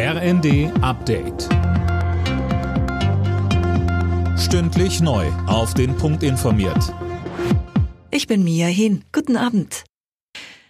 RND Update. Stündlich neu. Auf den Punkt informiert. Ich bin Mia Hin. Guten Abend.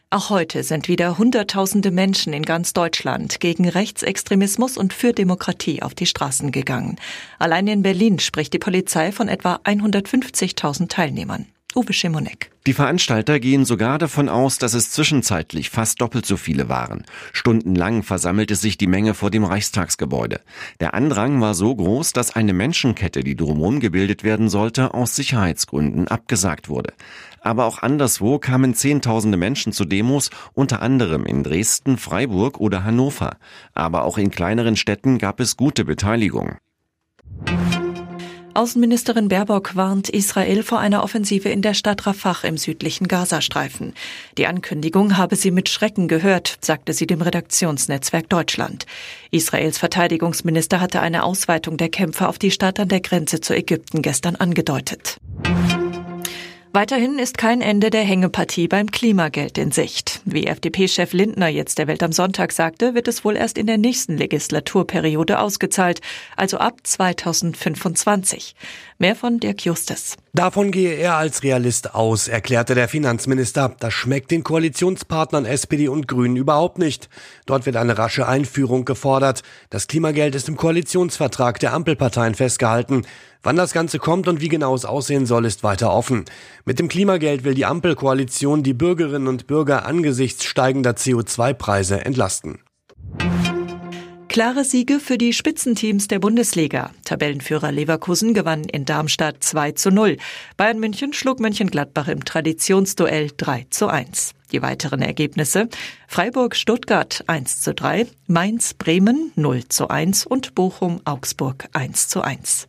Auch heute sind wieder Hunderttausende Menschen in ganz Deutschland gegen Rechtsextremismus und für Demokratie auf die Straßen gegangen. Allein in Berlin spricht die Polizei von etwa 150.000 Teilnehmern. Uwe Schimonek. Die Veranstalter gehen sogar davon aus, dass es zwischenzeitlich fast doppelt so viele waren. Stundenlang versammelte sich die Menge vor dem Reichstagsgebäude. Der Andrang war so groß, dass eine Menschenkette, die drumherum gebildet werden sollte, aus Sicherheitsgründen abgesagt wurde. Aber auch anderswo kamen Zehntausende Menschen zu Demos, unter anderem in Dresden, Freiburg oder Hannover. Aber auch in kleineren Städten gab es gute Beteiligung. Außenministerin Baerbock warnt Israel vor einer Offensive in der Stadt Rafah im südlichen Gazastreifen. Die Ankündigung habe sie mit Schrecken gehört, sagte sie dem Redaktionsnetzwerk Deutschland. Israels Verteidigungsminister hatte eine Ausweitung der Kämpfe auf die Stadt an der Grenze zu Ägypten gestern angedeutet. Weiterhin ist kein Ende der Hängepartie beim Klimageld in Sicht. Wie FDP-Chef Lindner jetzt der Welt am Sonntag sagte, wird es wohl erst in der nächsten Legislaturperiode ausgezahlt, also ab 2025. Mehr von Dirk Justus. Davon gehe er als Realist aus, erklärte der Finanzminister. Das schmeckt den Koalitionspartnern SPD und Grünen überhaupt nicht. Dort wird eine rasche Einführung gefordert. Das Klimageld ist im Koalitionsvertrag der Ampelparteien festgehalten. Wann das Ganze kommt und wie genau es aussehen soll, ist weiter offen. Mit dem Klimageld will die Ampelkoalition die Bürgerinnen und Bürger angesichts steigender CO2-Preise entlasten. Klare Siege für die Spitzenteams der Bundesliga. Tabellenführer Leverkusen gewann in Darmstadt 2 zu 0. Bayern München schlug Mönchengladbach im Traditionsduell 3 zu 1. Die weiteren Ergebnisse Freiburg-Stuttgart 1 zu 3, Mainz-Bremen 0 zu 1 und Bochum-Augsburg 1 zu 1.